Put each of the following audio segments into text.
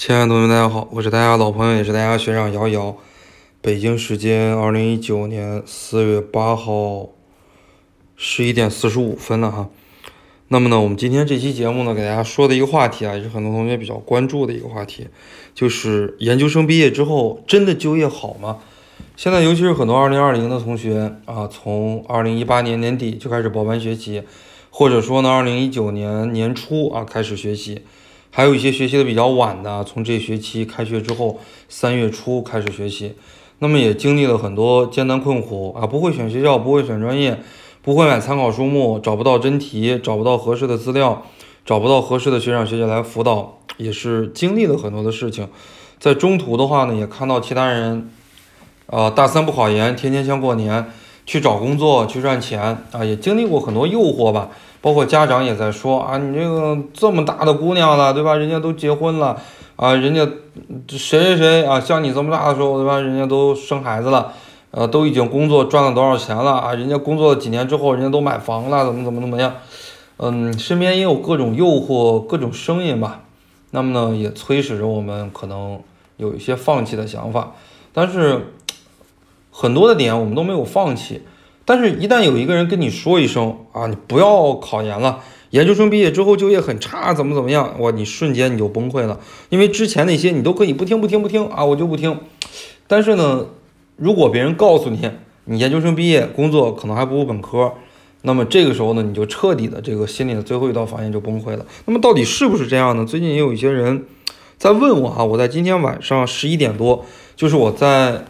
亲爱的同学们，大家好，我是大家老朋友，也是大家学长瑶瑶。北京时间二零一九年四月八号十一点四十五分了哈。那么呢，我们今天这期节目呢，给大家说的一个话题啊，也是很多同学比较关注的一个话题，就是研究生毕业之后真的就业好吗？现在尤其是很多二零二零的同学啊，从二零一八年年底就开始报班学习，或者说呢，二零一九年年初啊开始学习。还有一些学习的比较晚的，从这学期开学之后三月初开始学习，那么也经历了很多艰难困苦啊，不会选学校，不会选专业，不会买参考书目，找不到真题，找不到合适的资料，找不到合适的学长学姐来辅导，也是经历了很多的事情。在中途的话呢，也看到其他人，啊，大三不考研，天天像过年，去找工作，去赚钱啊，也经历过很多诱惑吧。包括家长也在说啊，你这个这么大的姑娘了，对吧？人家都结婚了啊，人家谁谁谁啊，像你这么大的时候，对吧？人家都生孩子了，呃，都已经工作赚了多少钱了啊？人家工作几年之后，人家都买房了，怎么怎么怎么样？嗯，身边也有各种诱惑，各种声音吧。那么呢，也催使着我们可能有一些放弃的想法，但是很多的点我们都没有放弃。但是，一旦有一个人跟你说一声啊，你不要考研了，研究生毕业之后就业很差，怎么怎么样，哇，你瞬间你就崩溃了，因为之前那些你都可以不听不听不听啊，我就不听。但是呢，如果别人告诉你，你研究生毕业工作可能还不如本科，那么这个时候呢，你就彻底的这个心里的最后一道防线就崩溃了。那么到底是不是这样呢？最近也有一些人在问我啊，我在今天晚上十一点多，就是我在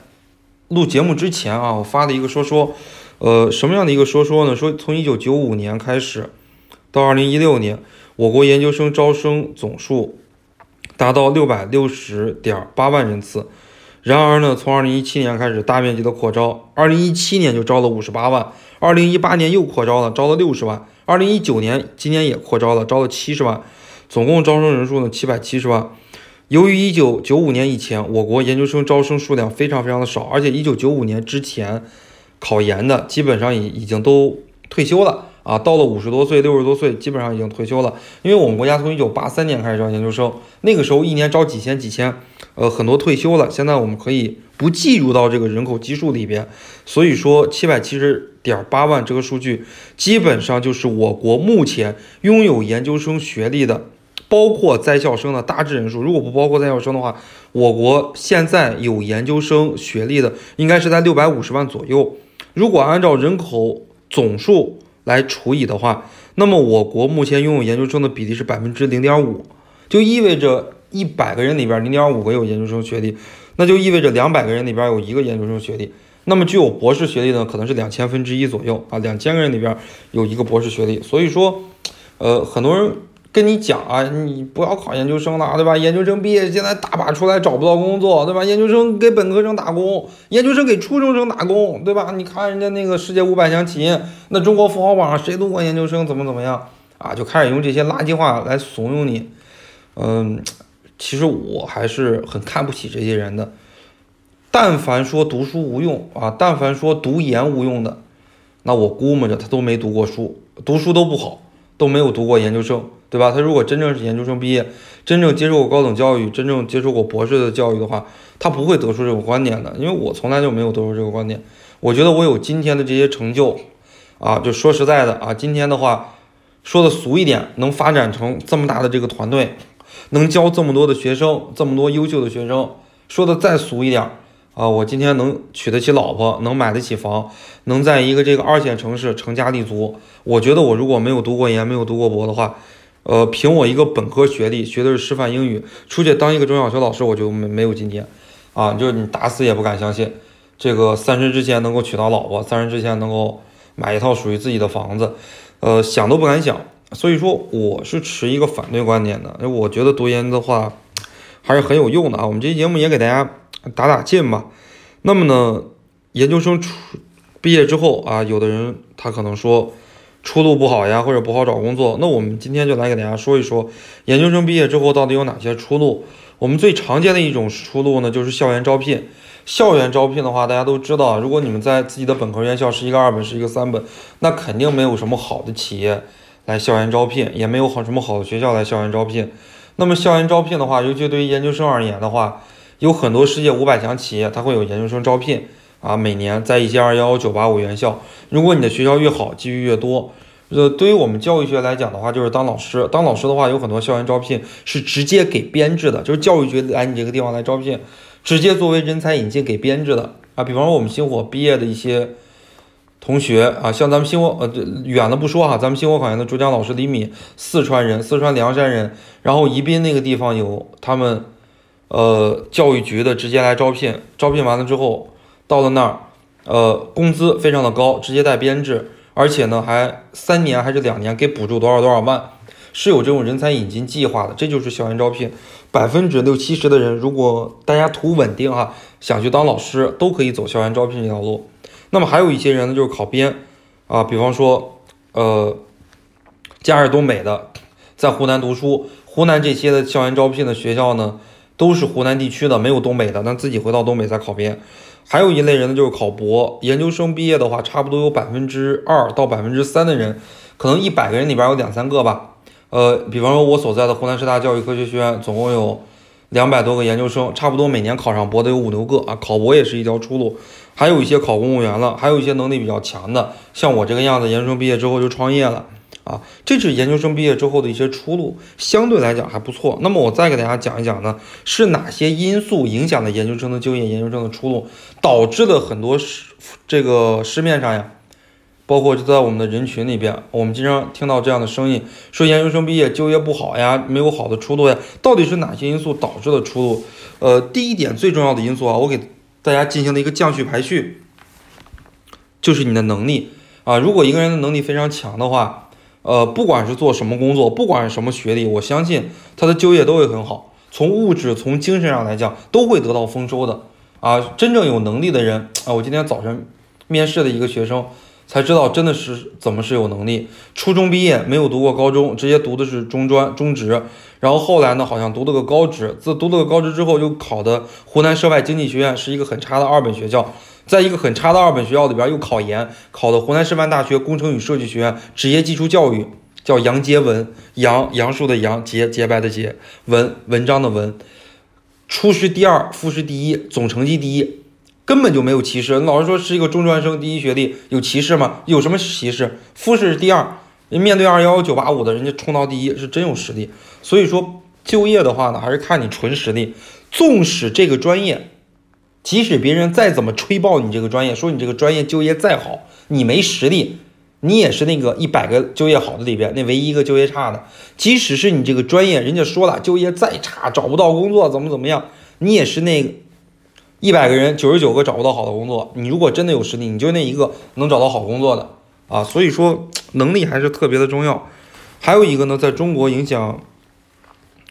录节目之前啊，我发的一个说说。呃，什么样的一个说说呢？说从一九九五年开始到二零一六年，我国研究生招生总数达到六百六十点八万人次。然而呢，从二零一七年开始大面积的扩招，二零一七年就招了五十八万，二零一八年又扩招了，招了六十万，二零一九年今年也扩招了，招了七十万，总共招生人数呢七百七十万。由于一九九五年以前我国研究生招生数量非常非常的少，而且一九九五年之前。考研的基本上已已经都退休了啊，到了五十多岁、六十多岁，基本上已经退休了。因为我们国家从一九八三年开始招研究生，那个时候一年招几千几千，呃，很多退休了。现在我们可以不计入到这个人口基数里边，所以说七百七十点八万这个数据，基本上就是我国目前拥有研究生学历的，包括在校生的大致人数。如果不包括在校生的话，我国现在有研究生学历的应该是在六百五十万左右。如果按照人口总数来除以的话，那么我国目前拥有研究生的比例是百分之零点五，就意味着一百个人里边零点五个有研究生学历，那就意味着两百个人里边有一个研究生学历。那么具有博士学历的可能是两千分之一左右啊，两千个人里边有一个博士学历。所以说，呃，很多人。跟你讲啊，你不要考研究生了，对吧？研究生毕业现在大把出来找不到工作，对吧？研究生给本科生打工，研究生给初中生打工，对吧？你看人家那个世界五百强企业，那中国富豪榜上谁读过研究生？怎么怎么样啊？就开始用这些垃圾话来怂恿你。嗯，其实我还是很看不起这些人的。但凡说读书无用啊，但凡说读研无用的，那我估摸着他都没读过书，读书都不好，都没有读过研究生。对吧？他如果真正是研究生毕业，真正接受过高等教育，真正接受过博士的教育的话，他不会得出这种观点的。因为我从来就没有得出这个观点。我觉得我有今天的这些成就，啊，就说实在的啊，今天的话说的俗一点，能发展成这么大的这个团队，能教这么多的学生，这么多优秀的学生，说的再俗一点。啊，我今天能娶得起老婆，能买得起房，能在一个这个二线城市成家立足。我觉得我如果没有读过研，没有读过博的话，呃，凭我一个本科学历，学的是师范英语，出去当一个中小学老师，我就没没有今天。啊，就是你打死也不敢相信，这个三十之前能够娶到老婆，三十之前能够买一套属于自己的房子，呃，想都不敢想。所以说，我是持一个反对观点的。因为我觉得读研的话还是很有用的啊。我们这期节目也给大家。打打劲吧。那么呢，研究生出毕业之后啊，有的人他可能说出路不好呀，或者不好找工作。那我们今天就来给大家说一说，研究生毕业之后到底有哪些出路。我们最常见的一种出路呢，就是校园招聘。校园招聘的话，大家都知道，如果你们在自己的本科院校是一个二本，是一个三本，那肯定没有什么好的企业来校园招聘，也没有好什么好的学校来校园招聘。那么校园招聘的话，尤其对于研究生而言的话，有很多世界五百强企业，它会有研究生招聘啊，每年在一些二幺幺九八五院校，如果你的学校越好，机遇越多。呃，对于我们教育学来讲的话，就是当老师，当老师的话，有很多校园招聘是直接给编制的，就是教育局来你这个地方来招聘，直接作为人才引进给编制的啊。比方说我们星火毕业的一些。同学啊，像咱们星火呃远的不说哈，咱们星火考研的主讲老师李敏，四川人，四川凉山人，然后宜宾那个地方有他们呃教育局的直接来招聘，招聘完了之后到了那儿，呃工资非常的高，直接带编制，而且呢还三年还是两年给补助多少多少万，是有这种人才引进计划的，这就是校园招聘，百分之六七十的人，如果大家图稳定哈，想去当老师，都可以走校园招聘这条路。那么还有一些人呢，就是考编啊，比方说，呃，家是东北的，在湖南读书，湖南这些的校园招聘的学校呢，都是湖南地区的，没有东北的，那自己回到东北再考编。还有一类人呢，就是考博，研究生毕业的话，差不多有百分之二到百分之三的人，可能一百个人里边有两三个吧。呃，比方说我所在的湖南师大教育科学学院，总共有两百多个研究生，差不多每年考上博的有五六个啊，考博也是一条出路。还有一些考公务员了，还有一些能力比较强的，像我这个样子，研究生毕业之后就创业了啊，这是研究生毕业之后的一些出路，相对来讲还不错。那么我再给大家讲一讲呢，是哪些因素影响了研究生的就业、研究生的出路，导致了很多市这个市面上呀，包括就在我们的人群里边，我们经常听到这样的声音，说研究生毕业就业不好呀，没有好的出路呀，到底是哪些因素导致的出路？呃，第一点最重要的因素啊，我给。大家进行了一个降序排序，就是你的能力啊。如果一个人的能力非常强的话，呃，不管是做什么工作，不管是什么学历，我相信他的就业都会很好。从物质、从精神上来讲，都会得到丰收的啊。真正有能力的人啊，我今天早晨面试的一个学生才知道，真的是怎么是有能力。初中毕业，没有读过高中，直接读的是中专、中职。然后后来呢，好像读了个高职，自读了个高职之后，又考的湖南涉外经济学院，是一个很差的二本学校，在一个很差的二本学校里边又考研，考的湖南师范大学工程与设计学院职业技术教育，叫杨洁文，杨杨树的杨，洁洁白的洁，文文章的文，初试第二，复试第一，总成绩第一，根本就没有歧视。老师说是一个中专生第一学历，有歧视吗？有什么歧视？复试第二。面对二幺幺九八五的人家冲到第一是真有实力，所以说就业的话呢，还是看你纯实力。纵使这个专业，即使别人再怎么吹爆你这个专业，说你这个专业就业再好，你没实力，你也是那个一百个就业好的里边那唯一一个就业差的。即使是你这个专业，人家说了就业再差，找不到工作怎么怎么样，你也是那一百个人九十九个找不到好的工作。你如果真的有实力，你就那一个能找到好工作的。啊，所以说能力还是特别的重要。还有一个呢，在中国影响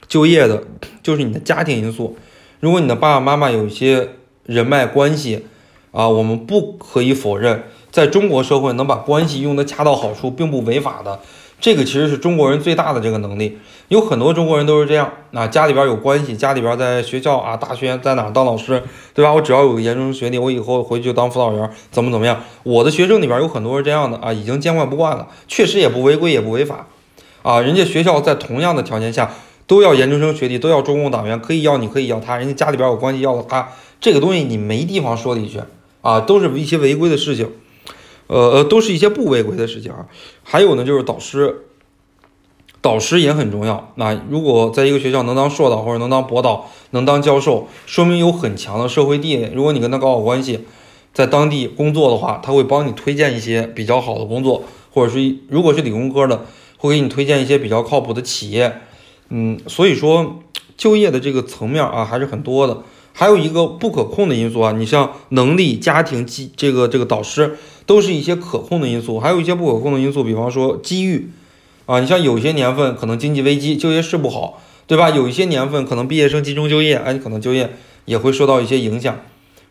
就业的，就是你的家庭因素。如果你的爸爸妈妈有一些人脉关系，啊，我们不可以否认，在中国社会能把关系用得恰到好处，并不违法的。这个其实是中国人最大的这个能力，有很多中国人都是这样。啊，家里边有关系，家里边在学校啊，大学在哪当老师，对吧？我只要有个研究生学历，我以后回去就当辅导员，怎么怎么样？我的学生里边有很多是这样的啊，已经见惯不惯了，确实也不违规，也不违法。啊，人家学校在同样的条件下都要研究生学历，都要中共党员，可以要你，可以要他，人家家里边有关系要了他，这个东西你没地方说理去啊，都是一些违规的事情。呃呃，都是一些不违规的事情啊。还有呢，就是导师，导师也很重要。那如果在一个学校能当硕导或者能当博导，能当教授，说明有很强的社会地位。如果你跟他搞好关系，在当地工作的话，他会帮你推荐一些比较好的工作，或者是如果是理工科的，会给你推荐一些比较靠谱的企业。嗯，所以说就业的这个层面啊，还是很多的。还有一个不可控的因素啊，你像能力、家庭、机这个这个导师，都是一些可控的因素。还有一些不可控的因素，比方说机遇啊，你像有些年份可能经济危机，就业是不好，对吧？有一些年份可能毕业生集中就业，哎，你可能就业也会受到一些影响。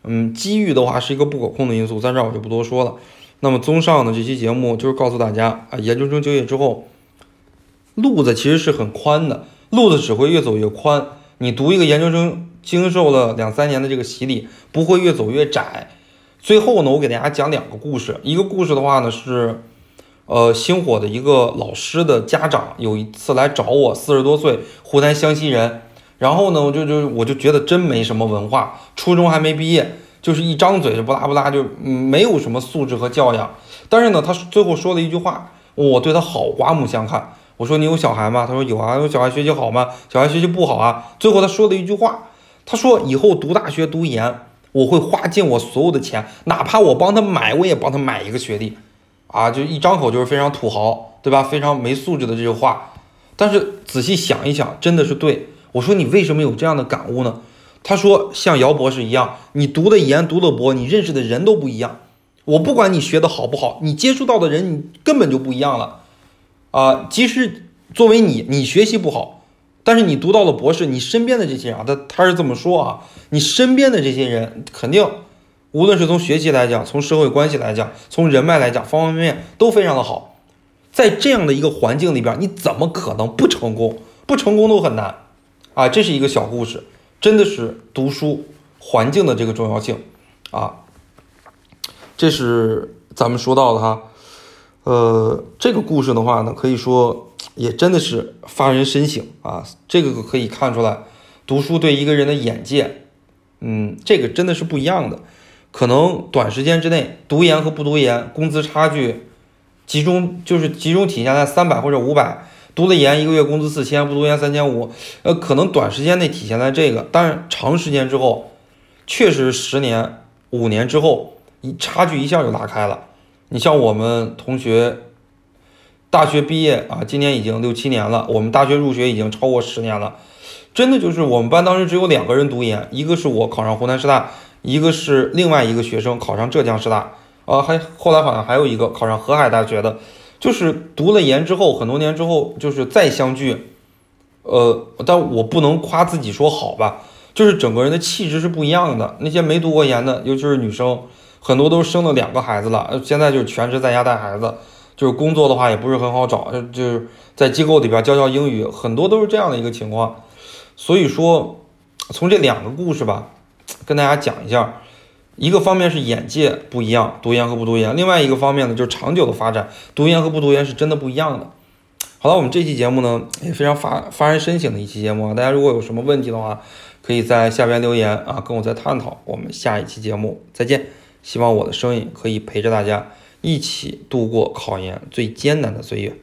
嗯，机遇的话是一个不可控的因素，在这儿我就不多说了。那么综上呢，这期节目就是告诉大家啊，研究生就业之后，路子其实是很宽的，路子只会越走越宽。你读一个研究生。经受了两三年的这个洗礼，不会越走越窄。最后呢，我给大家讲两个故事。一个故事的话呢是，呃，星火的一个老师的家长有一次来找我，四十多岁，湖南湘西人。然后呢，我就就我就觉得真没什么文化，初中还没毕业，就是一张嘴就不拉不拉，就没有什么素质和教养。但是呢，他最后说了一句话，我对他好刮目相看。我说你有小孩吗？他说有啊。有小孩学习好吗？小孩学习不好啊。最后他说了一句话，他说以后读大学读研，我会花尽我所有的钱，哪怕我帮他买，我也帮他买一个学历。啊，就一张口就是非常土豪，对吧？非常没素质的这句话。但是仔细想一想，真的是对。我说你为什么有这样的感悟呢？他说像姚博士一样，你读的研，读的博，你认识的人都不一样。我不管你学的好不好，你接触到的人，你根本就不一样了。啊，即使作为你，你学习不好，但是你读到了博士，你身边的这些人，他他是这么说啊，你身边的这些人肯定。无论是从学习来讲，从社会关系来讲，从人脉来讲，方方面面都非常的好。在这样的一个环境里边，你怎么可能不成功？不成功都很难啊！这是一个小故事，真的是读书环境的这个重要性啊。这是咱们说到的哈，呃，这个故事的话呢，可以说也真的是发人深省啊。这个可以看出来，读书对一个人的眼界，嗯，这个真的是不一样的。可能短时间之内，读研和不读研工资差距集中就是集中体现在三百或者五百，读了研一个月工资四千，不读研三千五，呃，可能短时间内体现在这个，但是长时间之后，确实十年、五年之后，一差距一下就拉开了。你像我们同学，大学毕业啊，今年已经六七年了，我们大学入学已经超过十年了，真的就是我们班当时只有两个人读研，一个是我考上湖南师大。一个是另外一个学生考上浙江师大，啊，还后来好像还有一个考上河海大学的，就是读了研之后，很多年之后就是再相聚，呃，但我不能夸自己说好吧，就是整个人的气质是不一样的。那些没读过研的，尤其是女生，很多都生了两个孩子了，现在就是全职在家带孩子，就是工作的话也不是很好找，就是在机构里边教教英语，很多都是这样的一个情况。所以说，从这两个故事吧。跟大家讲一下，一个方面是眼界不一样，读研和不读研；另外一个方面呢，就是长久的发展，读研和不读研是真的不一样的。好了，我们这期节目呢也非常发发人深省的一期节目啊，大家如果有什么问题的话，可以在下边留言啊，跟我再探讨。我们下一期节目再见，希望我的声音可以陪着大家一起度过考研最艰难的岁月。